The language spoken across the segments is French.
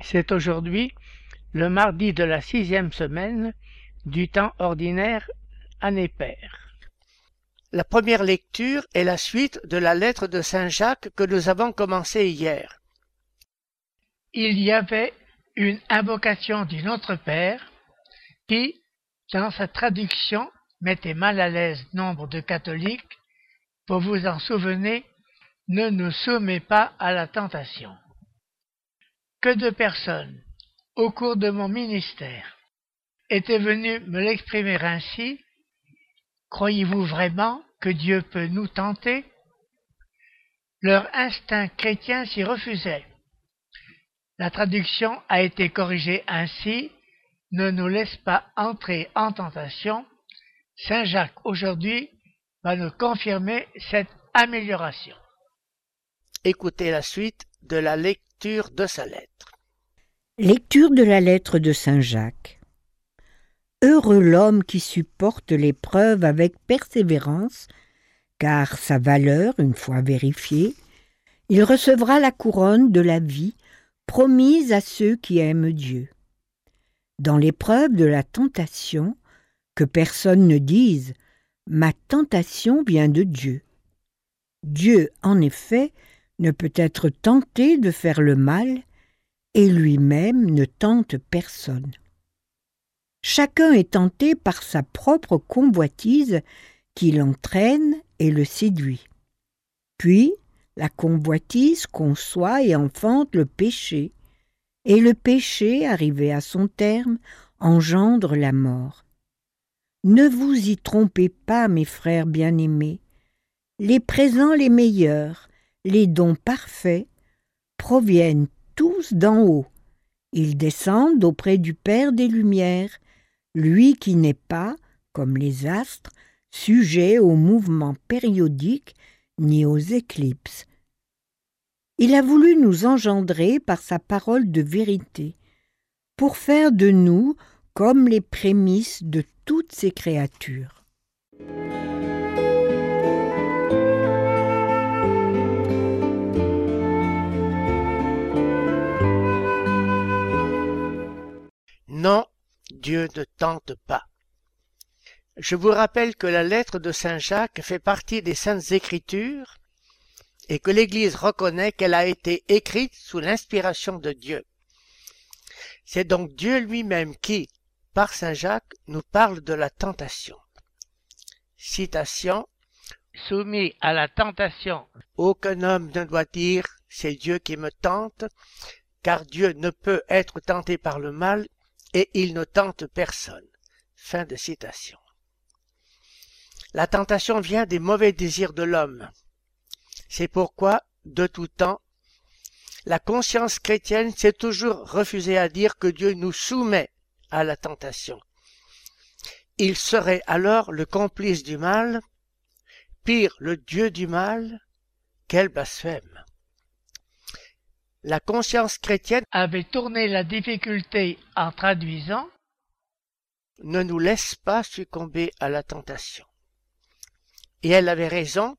C'est aujourd'hui le mardi de la sixième semaine du temps ordinaire année paire. La première lecture est la suite de la lettre de Saint Jacques que nous avons commencée hier. Il y avait une invocation du Notre Père qui, dans sa traduction, mettait mal à l'aise nombre de catholiques pour vous en souvenir, ne nous soumet pas à la tentation. Que de personnes, au cours de mon ministère, étaient venues me l'exprimer ainsi, croyez-vous vraiment que Dieu peut nous tenter? Leur instinct chrétien s'y refusait. La traduction a été corrigée ainsi, ne nous laisse pas entrer en tentation. Saint Jacques aujourd'hui va nous confirmer cette amélioration. Écoutez la suite de la lecture de sa lettre. Lecture de la lettre de Saint Jacques. Heureux l'homme qui supporte l'épreuve avec persévérance, car sa valeur, une fois vérifiée, il recevra la couronne de la vie promise à ceux qui aiment Dieu. Dans l'épreuve de la tentation, que personne ne dise Ma tentation vient de Dieu. Dieu, en effet, ne peut être tenté de faire le mal, et lui-même ne tente personne. Chacun est tenté par sa propre convoitise qui l'entraîne et le séduit. Puis, la convoitise conçoit et enfante le péché, et le péché, arrivé à son terme, engendre la mort. Ne vous y trompez pas, mes frères bien-aimés. Les présents les meilleurs, les dons parfaits, proviennent tous d'en haut. Ils descendent auprès du Père des Lumières, lui qui n'est pas, comme les astres, sujet aux mouvements périodiques ni aux éclipses. Il a voulu nous engendrer par sa parole de vérité, pour faire de nous comme les prémices de toutes ces créatures. Non, Dieu ne tente pas. Je vous rappelle que la lettre de Saint Jacques fait partie des Saintes Écritures et que l'Église reconnaît qu'elle a été écrite sous l'inspiration de Dieu. C'est donc Dieu lui-même qui, par Saint Jacques, nous parle de la tentation. Citation Soumis à la tentation, aucun homme ne doit dire c'est Dieu qui me tente, car Dieu ne peut être tenté par le mal et il ne tente personne. Fin de citation. La tentation vient des mauvais désirs de l'homme. C'est pourquoi, de tout temps, la conscience chrétienne s'est toujours refusée à dire que Dieu nous soumet à la tentation. Il serait alors le complice du mal, pire le Dieu du mal, quel blasphème. La conscience chrétienne avait tourné la difficulté en traduisant Ne nous laisse pas succomber à la tentation. Et elle avait raison,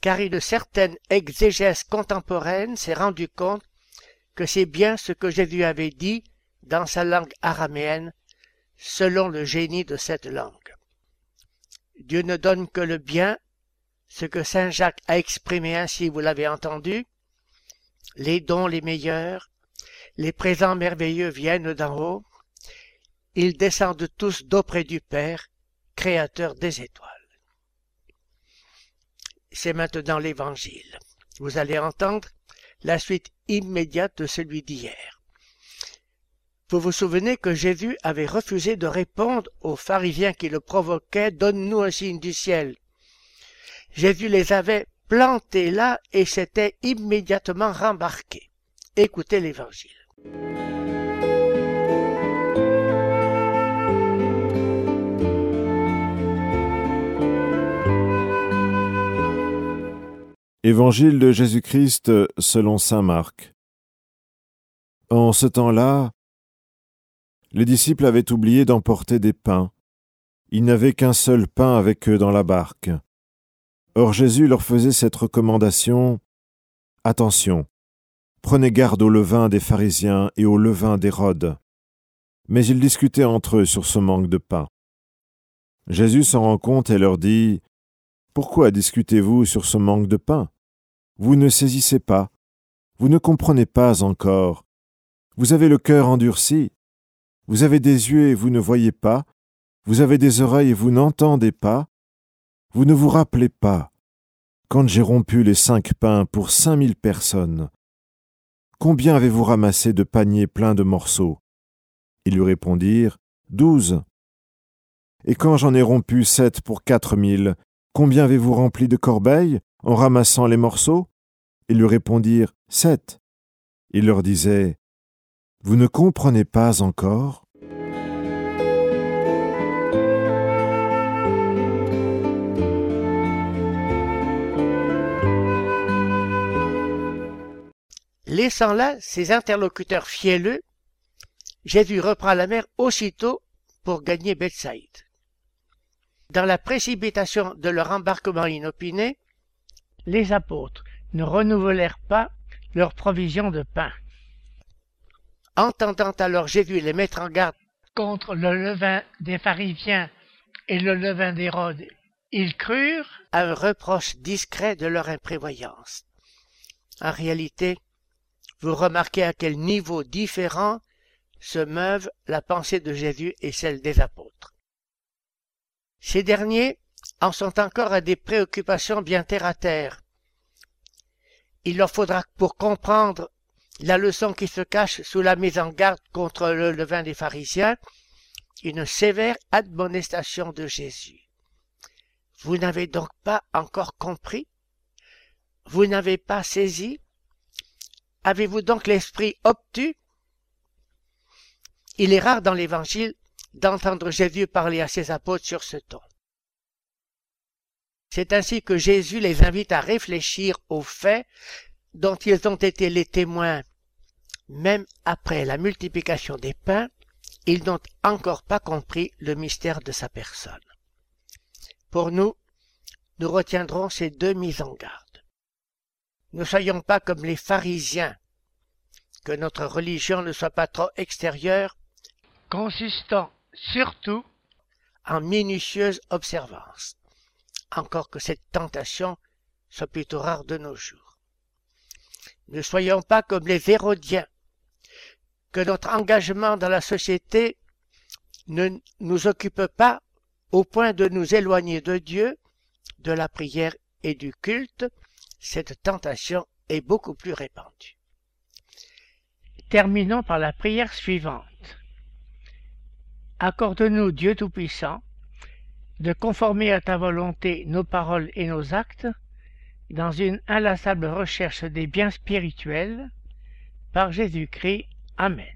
car une certaine exégèse contemporaine s'est rendu compte que c'est bien ce que Jésus avait dit dans sa langue araméenne, selon le génie de cette langue. Dieu ne donne que le bien, ce que Saint Jacques a exprimé ainsi, vous l'avez entendu, les dons les meilleurs, les présents merveilleux viennent d'en haut, ils descendent tous d'auprès du Père, créateur des étoiles. C'est maintenant l'Évangile. Vous allez entendre la suite immédiate de celui d'hier. Vous vous souvenez que Jésus avait refusé de répondre aux pharisiens qui le provoquaient Donne-nous un signe du ciel. Jésus les avait plantés là et s'était immédiatement rembarqué. Écoutez l'Évangile. Évangile de Jésus-Christ selon Saint Marc. En ce temps-là, les disciples avaient oublié d'emporter des pains. Ils n'avaient qu'un seul pain avec eux dans la barque. Or Jésus leur faisait cette recommandation Attention, prenez garde au levain des pharisiens et au levain d'Hérode. Mais ils discutaient entre eux sur ce manque de pain. Jésus s'en rend compte et leur dit Pourquoi discutez-vous sur ce manque de pain? Vous ne saisissez pas, vous ne comprenez pas encore. Vous avez le cœur endurci, vous avez des yeux et vous ne voyez pas, vous avez des oreilles et vous n'entendez pas, vous ne vous rappelez pas, quand j'ai rompu les cinq pains pour cinq mille personnes, combien avez-vous ramassé de paniers pleins de morceaux? Ils lui répondirent, Douze. Et quand j'en ai rompu sept pour quatre mille, combien avez-vous rempli de corbeilles en ramassant les morceaux? Ils lui répondirent, Sept. Il leur disait, Vous ne comprenez pas encore Laissant là ses interlocuteurs fielleux, Jésus reprend la mer aussitôt pour gagner Bethsaïde. Dans la précipitation de leur embarquement inopiné, les apôtres ne renouvelèrent pas leur provision de pain. Entendant alors Jésus les mettre en garde contre le levain des pharisiens et le levain d'Hérode, ils crurent à un reproche discret de leur imprévoyance. En réalité, vous remarquez à quel niveau différent se meuvent la pensée de Jésus et celle des apôtres. Ces derniers en sont encore à des préoccupations bien terre à terre. Il leur faudra pour comprendre la leçon qui se cache sous la mise en garde contre le levain des pharisiens, une sévère admonestation de Jésus. Vous n'avez donc pas encore compris? Vous n'avez pas saisi Avez-vous donc l'esprit obtus? Il est rare dans l'Évangile d'entendre Jésus parler à ses apôtres sur ce ton. C'est ainsi que Jésus les invite à réfléchir aux faits dont ils ont été les témoins. Même après la multiplication des pains, ils n'ont encore pas compris le mystère de sa personne. Pour nous, nous retiendrons ces deux mises en garde. Ne soyons pas comme les pharisiens, que notre religion ne soit pas trop extérieure, consistant surtout en minutieuse observance, encore que cette tentation soit plutôt rare de nos jours. Ne soyons pas comme les Hérodiens, que notre engagement dans la société ne nous occupe pas au point de nous éloigner de Dieu, de la prière et du culte, cette tentation est beaucoup plus répandue. Terminons par la prière suivante. Accorde-nous, Dieu Tout-Puissant, de conformer à ta volonté nos paroles et nos actes dans une inlassable recherche des biens spirituels. Par Jésus-Christ. Amen.